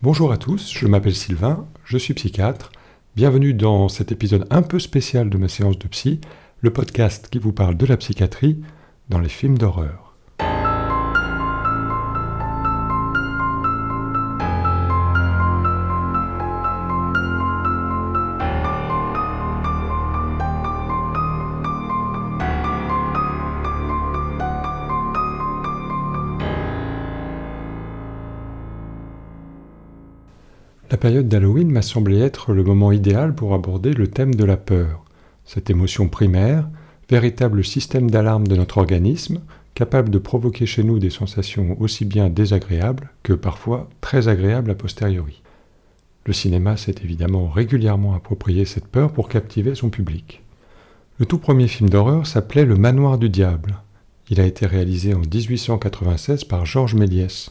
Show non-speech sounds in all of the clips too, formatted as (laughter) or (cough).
Bonjour à tous, je m'appelle Sylvain, je suis psychiatre. Bienvenue dans cet épisode un peu spécial de ma séance de psy, le podcast qui vous parle de la psychiatrie dans les films d'horreur. Période d'Halloween m'a semblé être le moment idéal pour aborder le thème de la peur, cette émotion primaire, véritable système d'alarme de notre organisme, capable de provoquer chez nous des sensations aussi bien désagréables que parfois très agréables a posteriori. Le cinéma s'est évidemment régulièrement approprié cette peur pour captiver son public. Le tout premier film d'horreur s'appelait Le Manoir du Diable. Il a été réalisé en 1896 par Georges Méliès.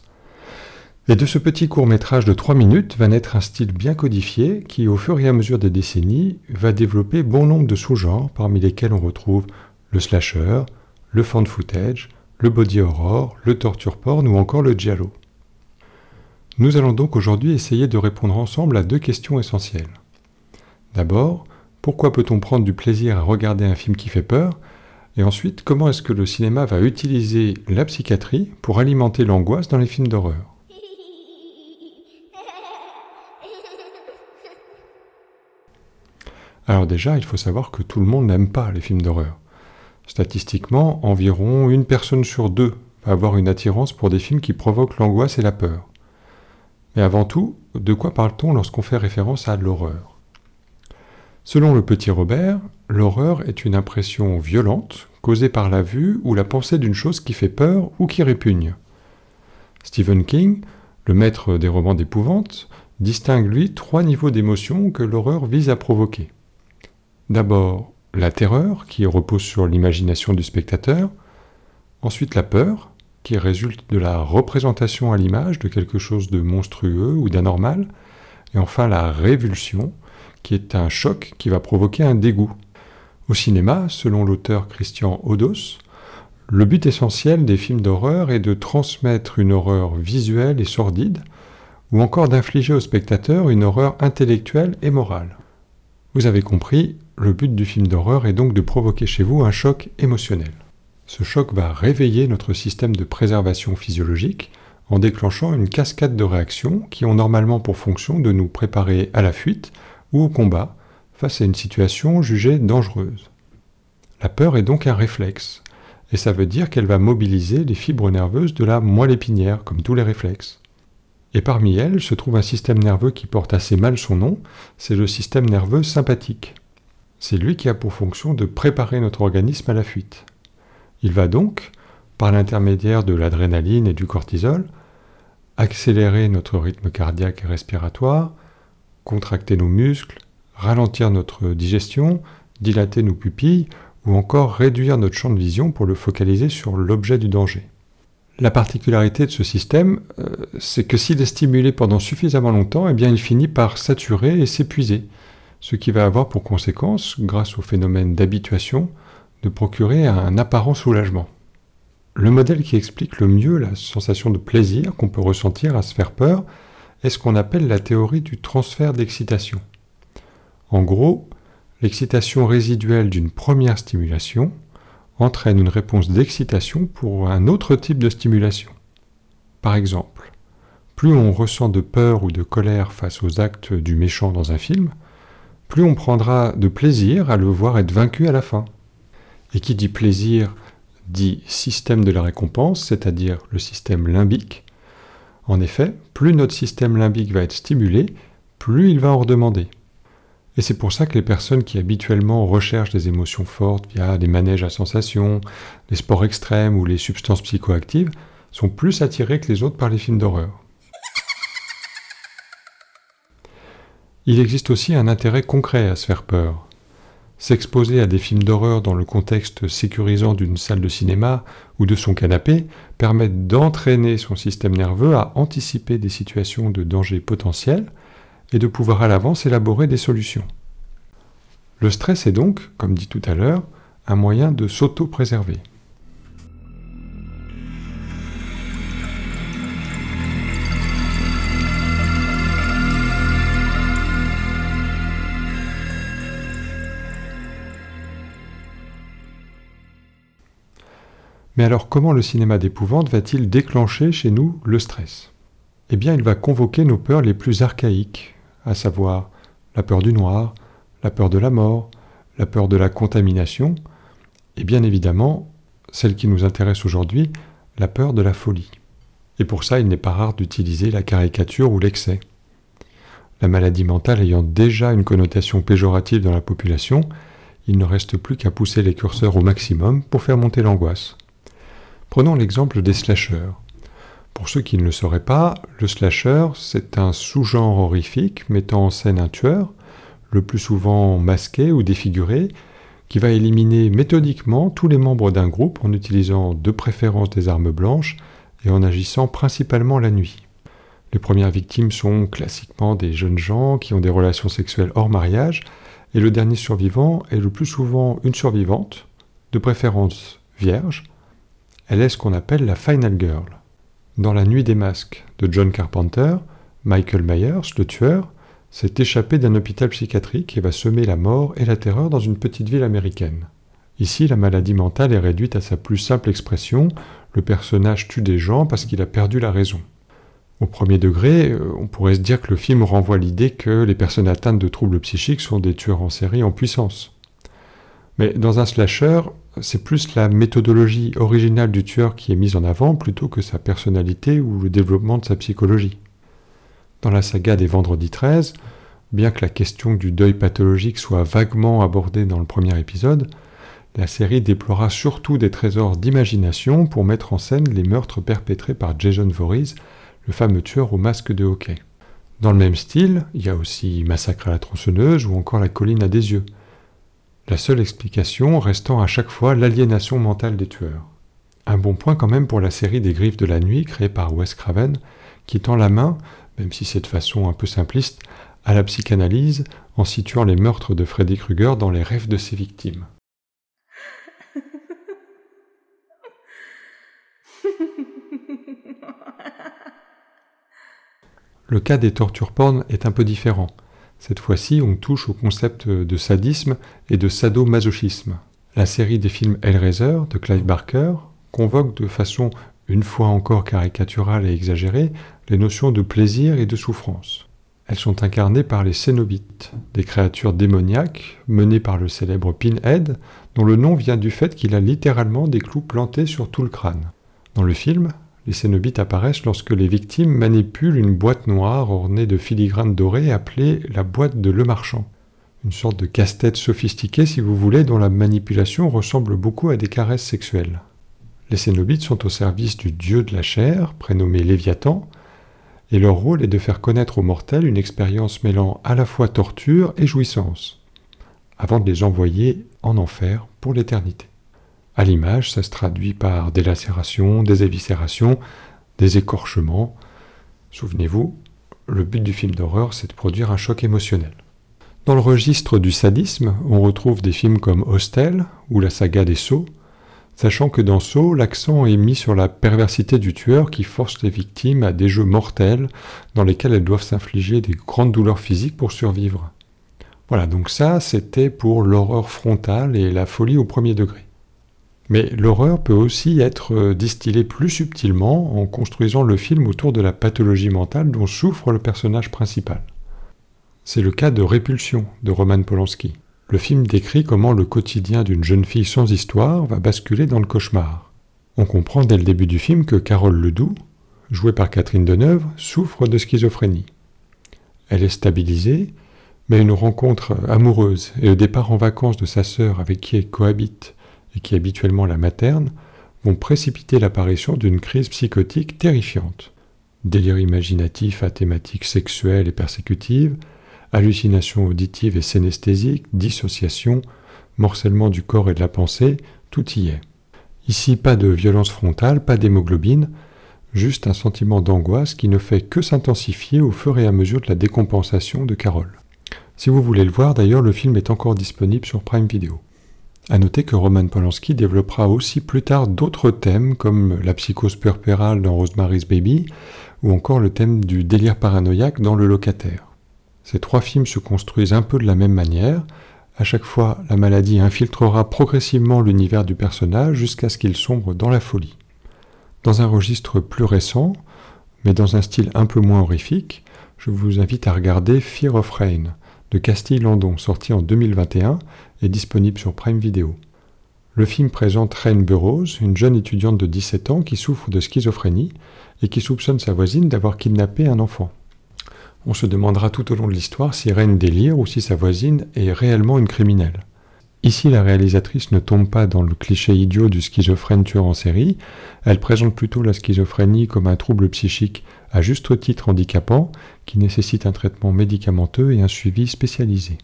Et de ce petit court métrage de 3 minutes va naître un style bien codifié qui, au fur et à mesure des décennies, va développer bon nombre de sous-genres parmi lesquels on retrouve le slasher, le fan footage, le body horror, le torture porn ou encore le giallo. Nous allons donc aujourd'hui essayer de répondre ensemble à deux questions essentielles. D'abord, pourquoi peut-on prendre du plaisir à regarder un film qui fait peur? Et ensuite, comment est-ce que le cinéma va utiliser la psychiatrie pour alimenter l'angoisse dans les films d'horreur? Alors déjà, il faut savoir que tout le monde n'aime pas les films d'horreur. Statistiquement, environ une personne sur deux va avoir une attirance pour des films qui provoquent l'angoisse et la peur. Mais avant tout, de quoi parle-t-on lorsqu'on fait référence à l'horreur? Selon le petit Robert, l'horreur est une impression violente causée par la vue ou la pensée d'une chose qui fait peur ou qui répugne. Stephen King, le maître des romans d'épouvante, distingue lui trois niveaux d'émotion que l'horreur vise à provoquer. D'abord la terreur, qui repose sur l'imagination du spectateur, ensuite la peur, qui résulte de la représentation à l'image de quelque chose de monstrueux ou d'anormal, et enfin la révulsion, qui est un choc qui va provoquer un dégoût. Au cinéma, selon l'auteur Christian Odos, le but essentiel des films d'horreur est de transmettre une horreur visuelle et sordide, ou encore d'infliger au spectateur une horreur intellectuelle et morale. Vous avez compris, le but du film d'horreur est donc de provoquer chez vous un choc émotionnel. Ce choc va réveiller notre système de préservation physiologique en déclenchant une cascade de réactions qui ont normalement pour fonction de nous préparer à la fuite ou au combat face à une situation jugée dangereuse. La peur est donc un réflexe, et ça veut dire qu'elle va mobiliser les fibres nerveuses de la moelle épinière, comme tous les réflexes. Et parmi elles se trouve un système nerveux qui porte assez mal son nom, c'est le système nerveux sympathique. C'est lui qui a pour fonction de préparer notre organisme à la fuite. Il va donc, par l'intermédiaire de l'adrénaline et du cortisol, accélérer notre rythme cardiaque et respiratoire, contracter nos muscles, ralentir notre digestion, dilater nos pupilles ou encore réduire notre champ de vision pour le focaliser sur l'objet du danger. La particularité de ce système, euh, c'est que s'il est stimulé pendant suffisamment longtemps, eh bien il finit par saturer et s'épuiser ce qui va avoir pour conséquence, grâce au phénomène d'habituation, de procurer un apparent soulagement. Le modèle qui explique le mieux la sensation de plaisir qu'on peut ressentir à se faire peur est ce qu'on appelle la théorie du transfert d'excitation. En gros, l'excitation résiduelle d'une première stimulation entraîne une réponse d'excitation pour un autre type de stimulation. Par exemple, plus on ressent de peur ou de colère face aux actes du méchant dans un film, plus on prendra de plaisir à le voir être vaincu à la fin. Et qui dit plaisir dit système de la récompense, c'est-à-dire le système limbique. En effet, plus notre système limbique va être stimulé, plus il va en redemander. Et c'est pour ça que les personnes qui habituellement recherchent des émotions fortes via des manèges à sensations, les sports extrêmes ou les substances psychoactives sont plus attirées que les autres par les films d'horreur. Il existe aussi un intérêt concret à se faire peur. S'exposer à des films d'horreur dans le contexte sécurisant d'une salle de cinéma ou de son canapé permet d'entraîner son système nerveux à anticiper des situations de danger potentiel et de pouvoir à l'avance élaborer des solutions. Le stress est donc, comme dit tout à l'heure, un moyen de s'auto-préserver. Mais alors comment le cinéma d'épouvante va-t-il déclencher chez nous le stress? Eh bien il va convoquer nos peurs les plus archaïques, à savoir la peur du noir, la peur de la mort, la peur de la contamination, et bien évidemment, celle qui nous intéresse aujourd'hui, la peur de la folie. Et pour ça, il n'est pas rare d'utiliser la caricature ou l'excès. La maladie mentale ayant déjà une connotation péjorative dans la population, il ne reste plus qu'à pousser les curseurs au maximum pour faire monter l'angoisse. Prenons l'exemple des slashers. Pour ceux qui ne le sauraient pas, le slasher, c'est un sous-genre horrifique mettant en scène un tueur, le plus souvent masqué ou défiguré, qui va éliminer méthodiquement tous les membres d'un groupe en utilisant de préférence des armes blanches et en agissant principalement la nuit. Les premières victimes sont classiquement des jeunes gens qui ont des relations sexuelles hors mariage, et le dernier survivant est le plus souvent une survivante, de préférence vierge. Elle est ce qu'on appelle la Final Girl. Dans La Nuit des Masques de John Carpenter, Michael Myers, le tueur, s'est échappé d'un hôpital psychiatrique et va semer la mort et la terreur dans une petite ville américaine. Ici, la maladie mentale est réduite à sa plus simple expression, le personnage tue des gens parce qu'il a perdu la raison. Au premier degré, euh, on pourrait se dire que le film renvoie l'idée que les personnes atteintes de troubles psychiques sont des tueurs en série en puissance. Mais dans un slasher, c'est plus la méthodologie originale du tueur qui est mise en avant plutôt que sa personnalité ou le développement de sa psychologie. Dans la saga des Vendredis 13, bien que la question du deuil pathologique soit vaguement abordée dans le premier épisode, la série déplora surtout des trésors d'imagination pour mettre en scène les meurtres perpétrés par Jason Voorhees le fameux tueur au masque de hockey. Dans le même style, il y a aussi Massacre à la tronçonneuse ou encore La colline à des yeux. La seule explication restant à chaque fois l'aliénation mentale des tueurs. Un bon point quand même pour la série des Griffes de la nuit créée par Wes Craven, qui tend la main, même si c'est de façon un peu simpliste, à la psychanalyse en situant les meurtres de Freddy Krueger dans les rêves de ses victimes. (laughs) Le cas des tortures porn est un peu différent. Cette fois-ci, on touche au concept de sadisme et de sadomasochisme. La série des films Hellraiser de Clive Barker convoque de façon une fois encore caricaturale et exagérée les notions de plaisir et de souffrance. Elles sont incarnées par les Cénobites, des créatures démoniaques menées par le célèbre Pinhead, dont le nom vient du fait qu'il a littéralement des clous plantés sur tout le crâne. Dans le film, les cénobites apparaissent lorsque les victimes manipulent une boîte noire ornée de filigranes dorés appelée la boîte de Le Marchand. Une sorte de casse-tête sophistiqué, si vous voulez, dont la manipulation ressemble beaucoup à des caresses sexuelles. Les cénobites sont au service du dieu de la chair, prénommé Léviathan, et leur rôle est de faire connaître aux mortels une expérience mêlant à la fois torture et jouissance, avant de les envoyer en enfer pour l'éternité. À l'image, ça se traduit par des lacérations, des éviscérations, des écorchements. Souvenez-vous, le but du film d'horreur, c'est de produire un choc émotionnel. Dans le registre du sadisme, on retrouve des films comme Hostel ou la saga des Sceaux, sachant que dans Sceaux, l'accent est mis sur la perversité du tueur qui force les victimes à des jeux mortels dans lesquels elles doivent s'infliger des grandes douleurs physiques pour survivre. Voilà, donc ça, c'était pour l'horreur frontale et la folie au premier degré. Mais l'horreur peut aussi être euh, distillée plus subtilement en construisant le film autour de la pathologie mentale dont souffre le personnage principal. C'est le cas de Répulsion de Roman Polanski. Le film décrit comment le quotidien d'une jeune fille sans histoire va basculer dans le cauchemar. On comprend dès le début du film que Carole Ledoux, jouée par Catherine Deneuve, souffre de schizophrénie. Elle est stabilisée, mais une rencontre amoureuse et le départ en vacances de sa sœur avec qui elle cohabite qui habituellement la materne, vont précipiter l'apparition d'une crise psychotique terrifiante. Délire imaginatif à thématique sexuelle et persécutive, hallucinations auditives et synesthésiques, dissociation, morcellement du corps et de la pensée, tout y est. Ici, pas de violence frontale, pas d'hémoglobine, juste un sentiment d'angoisse qui ne fait que s'intensifier au fur et à mesure de la décompensation de Carole. Si vous voulez le voir, d'ailleurs, le film est encore disponible sur Prime Video. À noter que Roman Polanski développera aussi plus tard d'autres thèmes comme la psychose puerpérale dans Rosemary's Baby ou encore le thème du délire paranoïaque dans Le Locataire. Ces trois films se construisent un peu de la même manière, À chaque fois, la maladie infiltrera progressivement l'univers du personnage jusqu'à ce qu'il sombre dans la folie. Dans un registre plus récent, mais dans un style un peu moins horrifique, je vous invite à regarder Fear of Rain de Castille Landon, sorti en 2021 et disponible sur Prime Video. Le film présente Rain Burroughs, une jeune étudiante de 17 ans qui souffre de schizophrénie et qui soupçonne sa voisine d'avoir kidnappé un enfant. On se demandera tout au long de l'histoire si Rain délire ou si sa voisine est réellement une criminelle. Ici, la réalisatrice ne tombe pas dans le cliché idiot du schizophrène tueur en série, elle présente plutôt la schizophrénie comme un trouble psychique à juste titre handicapant qui nécessite un traitement médicamenteux et un suivi spécialisé.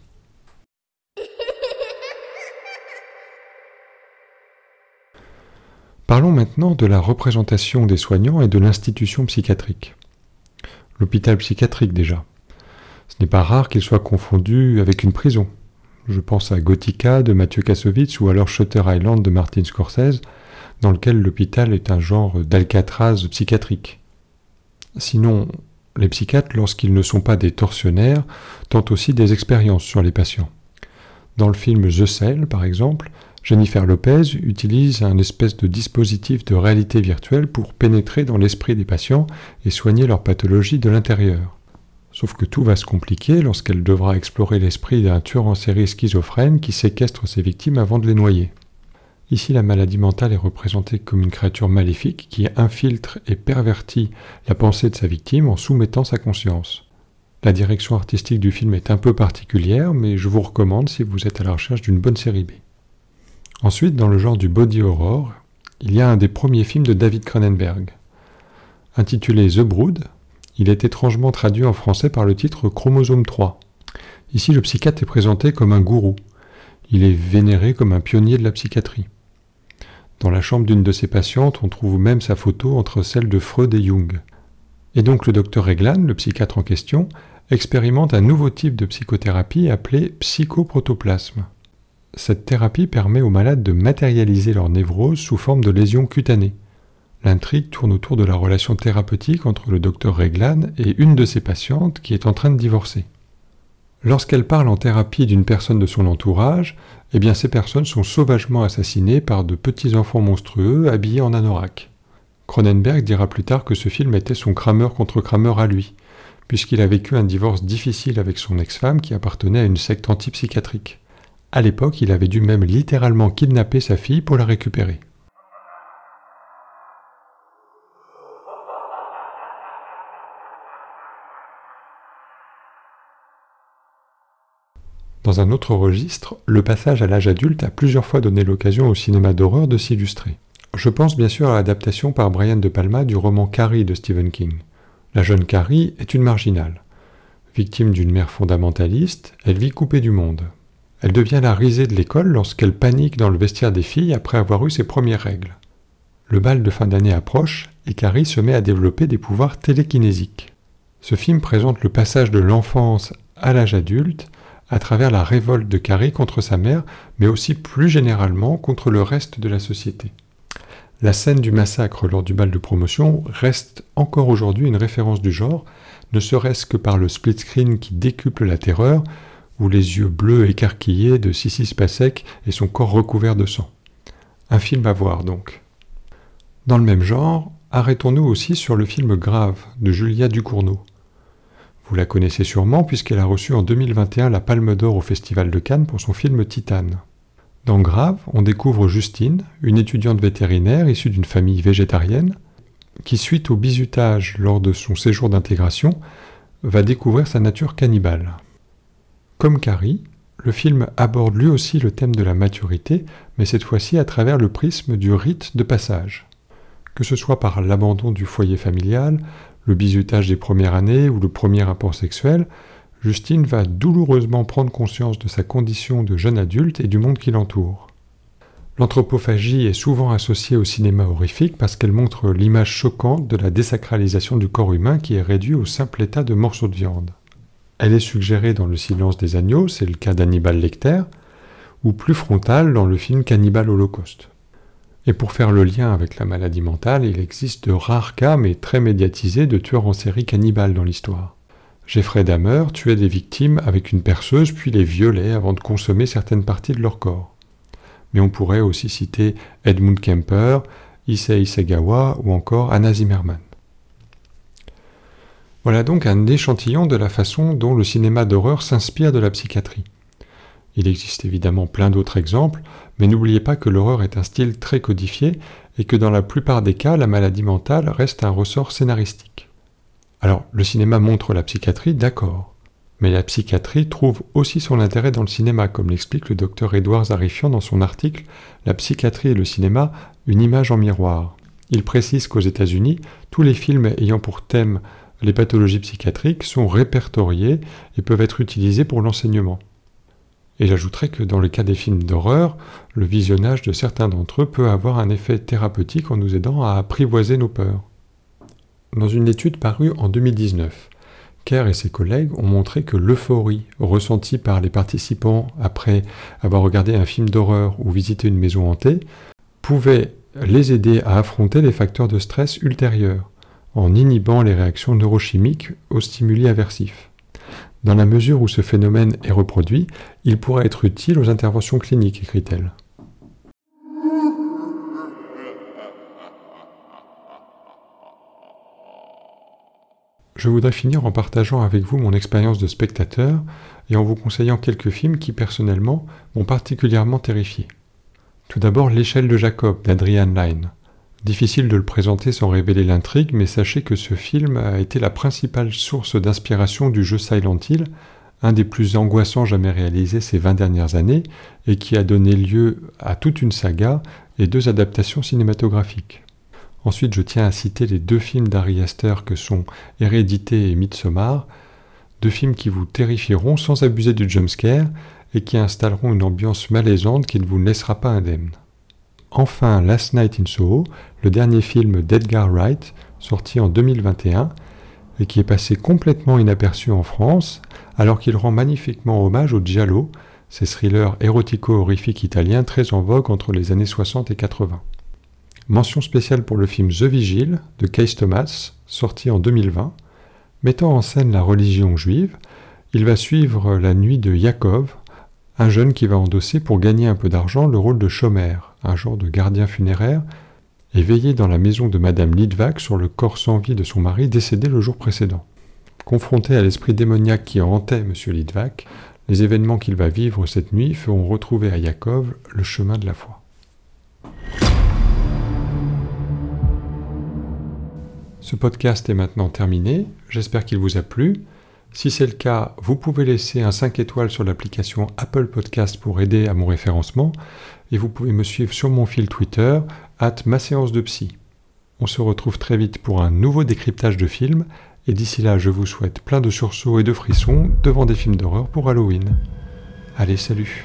Parlons maintenant de la représentation des soignants et de l'institution psychiatrique. L'hôpital psychiatrique déjà. Ce n'est pas rare qu'il soit confondu avec une prison. Je pense à Gothica de Mathieu Kassovitz ou alors Shutter Island de Martin Scorsese, dans lequel l'hôpital est un genre d'Alcatraz psychiatrique. Sinon, les psychiatres, lorsqu'ils ne sont pas des tortionnaires, tentent aussi des expériences sur les patients. Dans le film The Cell, par exemple, Jennifer Lopez utilise un espèce de dispositif de réalité virtuelle pour pénétrer dans l'esprit des patients et soigner leur pathologie de l'intérieur. Sauf que tout va se compliquer lorsqu'elle devra explorer l'esprit d'un tueur en série schizophrène qui séquestre ses victimes avant de les noyer. Ici, la maladie mentale est représentée comme une créature maléfique qui infiltre et pervertit la pensée de sa victime en soumettant sa conscience. La direction artistique du film est un peu particulière, mais je vous recommande si vous êtes à la recherche d'une bonne série B. Ensuite, dans le genre du body horror, il y a un des premiers films de David Cronenberg. Intitulé The Brood, il est étrangement traduit en français par le titre Chromosome 3. Ici, le psychiatre est présenté comme un gourou. Il est vénéré comme un pionnier de la psychiatrie. Dans la chambre d'une de ses patientes, on trouve même sa photo entre celle de Freud et Jung. Et donc le docteur Reglan, le psychiatre en question, expérimente un nouveau type de psychothérapie appelé psychoprotoplasme. Cette thérapie permet aux malades de matérialiser leur névrose sous forme de lésions cutanées. L'intrigue tourne autour de la relation thérapeutique entre le docteur Reglan et une de ses patientes qui est en train de divorcer. Lorsqu'elle parle en thérapie d'une personne de son entourage, eh bien ces personnes sont sauvagement assassinées par de petits enfants monstrueux habillés en anorak. Cronenberg dira plus tard que ce film était son Kramer contre Kramer à lui, puisqu'il a vécu un divorce difficile avec son ex-femme qui appartenait à une secte antipsychiatrique. À l'époque, il avait dû même littéralement kidnapper sa fille pour la récupérer. Dans un autre registre, le passage à l'âge adulte a plusieurs fois donné l'occasion au cinéma d'horreur de s'illustrer. Je pense bien sûr à l'adaptation par Brian De Palma du roman Carrie de Stephen King. La jeune Carrie est une marginale. Victime d'une mère fondamentaliste, elle vit coupée du monde. Elle devient la risée de l'école lorsqu'elle panique dans le vestiaire des filles après avoir eu ses premières règles. Le bal de fin d'année approche et Carrie se met à développer des pouvoirs télékinésiques. Ce film présente le passage de l'enfance à l'âge adulte à travers la révolte de Carrie contre sa mère, mais aussi plus généralement contre le reste de la société. La scène du massacre lors du bal de promotion reste encore aujourd'hui une référence du genre, ne serait-ce que par le split screen qui décuple la terreur, ou les yeux bleus écarquillés de Sissi Spacek et son corps recouvert de sang. Un film à voir donc. Dans le même genre, arrêtons-nous aussi sur le film Grave de Julia Ducournau. Vous la connaissez sûrement puisqu'elle a reçu en 2021 la Palme d'Or au Festival de Cannes pour son film Titane. Dans Grave, on découvre Justine, une étudiante vétérinaire issue d'une famille végétarienne, qui, suite au bizutage lors de son séjour d'intégration, va découvrir sa nature cannibale. Comme Carrie, le film aborde lui aussi le thème de la maturité, mais cette fois-ci à travers le prisme du rite de passage. Que ce soit par l'abandon du foyer familial, le bizutage des premières années ou le premier rapport sexuel, Justine va douloureusement prendre conscience de sa condition de jeune adulte et du monde qui l'entoure. L'anthropophagie est souvent associée au cinéma horrifique parce qu'elle montre l'image choquante de la désacralisation du corps humain qui est réduit au simple état de morceau de viande. Elle est suggérée dans Le silence des agneaux, c'est le cas d'Hannibal Lecter, ou plus frontale dans le film Cannibal Holocauste. Et pour faire le lien avec la maladie mentale, il existe de rares cas, mais très médiatisés, de tueurs en série cannibales dans l'histoire. Jeffrey Dahmer tuait des victimes avec une perceuse puis les violait avant de consommer certaines parties de leur corps. Mais on pourrait aussi citer Edmund Kemper, Issei Isegawa ou encore Anna Zimmerman. Voilà donc un échantillon de la façon dont le cinéma d'horreur s'inspire de la psychiatrie. Il existe évidemment plein d'autres exemples, mais n'oubliez pas que l'horreur est un style très codifié et que dans la plupart des cas, la maladie mentale reste un ressort scénaristique. Alors, le cinéma montre la psychiatrie, d'accord, mais la psychiatrie trouve aussi son intérêt dans le cinéma, comme l'explique le docteur Édouard Zarifian dans son article La psychiatrie et le cinéma, une image en miroir. Il précise qu'aux États-Unis, tous les films ayant pour thème les pathologies psychiatriques sont répertoriés et peuvent être utilisés pour l'enseignement. Et j'ajouterais que dans le cas des films d'horreur, le visionnage de certains d'entre eux peut avoir un effet thérapeutique en nous aidant à apprivoiser nos peurs. Dans une étude parue en 2019, Kerr et ses collègues ont montré que l'euphorie ressentie par les participants après avoir regardé un film d'horreur ou visité une maison hantée pouvait les aider à affronter les facteurs de stress ultérieurs en inhibant les réactions neurochimiques aux stimuli aversifs. Dans la mesure où ce phénomène est reproduit, il pourrait être utile aux interventions cliniques, écrit-elle. Je voudrais finir en partageant avec vous mon expérience de spectateur et en vous conseillant quelques films qui, personnellement, m'ont particulièrement terrifié. Tout d'abord, L'échelle de Jacob d'Adrian Lyne. Difficile de le présenter sans révéler l'intrigue, mais sachez que ce film a été la principale source d'inspiration du jeu Silent Hill, un des plus angoissants jamais réalisés ces 20 dernières années, et qui a donné lieu à toute une saga et deux adaptations cinématographiques. Ensuite, je tiens à citer les deux films d'Ari Aster que sont Hérédité et Midsommar, deux films qui vous terrifieront sans abuser du jumpscare et qui installeront une ambiance malaisante qui ne vous laissera pas indemne. Enfin, Last Night in Soho, le dernier film d'Edgar Wright, sorti en 2021, et qui est passé complètement inaperçu en France, alors qu'il rend magnifiquement hommage au Giallo, ces thrillers érotico-horrifiques italiens très en vogue entre les années 60 et 80. Mention spéciale pour le film The Vigil de Case Thomas, sorti en 2020. Mettant en scène la religion juive, il va suivre la nuit de Yaakov, un jeune qui va endosser pour gagner un peu d'argent le rôle de chômeur, un genre de gardien funéraire, et veiller dans la maison de Madame Lidvac sur le corps sans vie de son mari décédé le jour précédent. Confronté à l'esprit démoniaque qui hantait M. Lidvac, les événements qu'il va vivre cette nuit feront retrouver à Yakov le chemin de la foi. Ce podcast est maintenant terminé, j'espère qu'il vous a plu. Si c'est le cas, vous pouvez laisser un 5 étoiles sur l'application Apple Podcast pour aider à mon référencement et vous pouvez me suivre sur mon fil Twitter, at ma séance de psy. On se retrouve très vite pour un nouveau décryptage de films et d'ici là je vous souhaite plein de sursauts et de frissons devant des films d'horreur pour Halloween. Allez, salut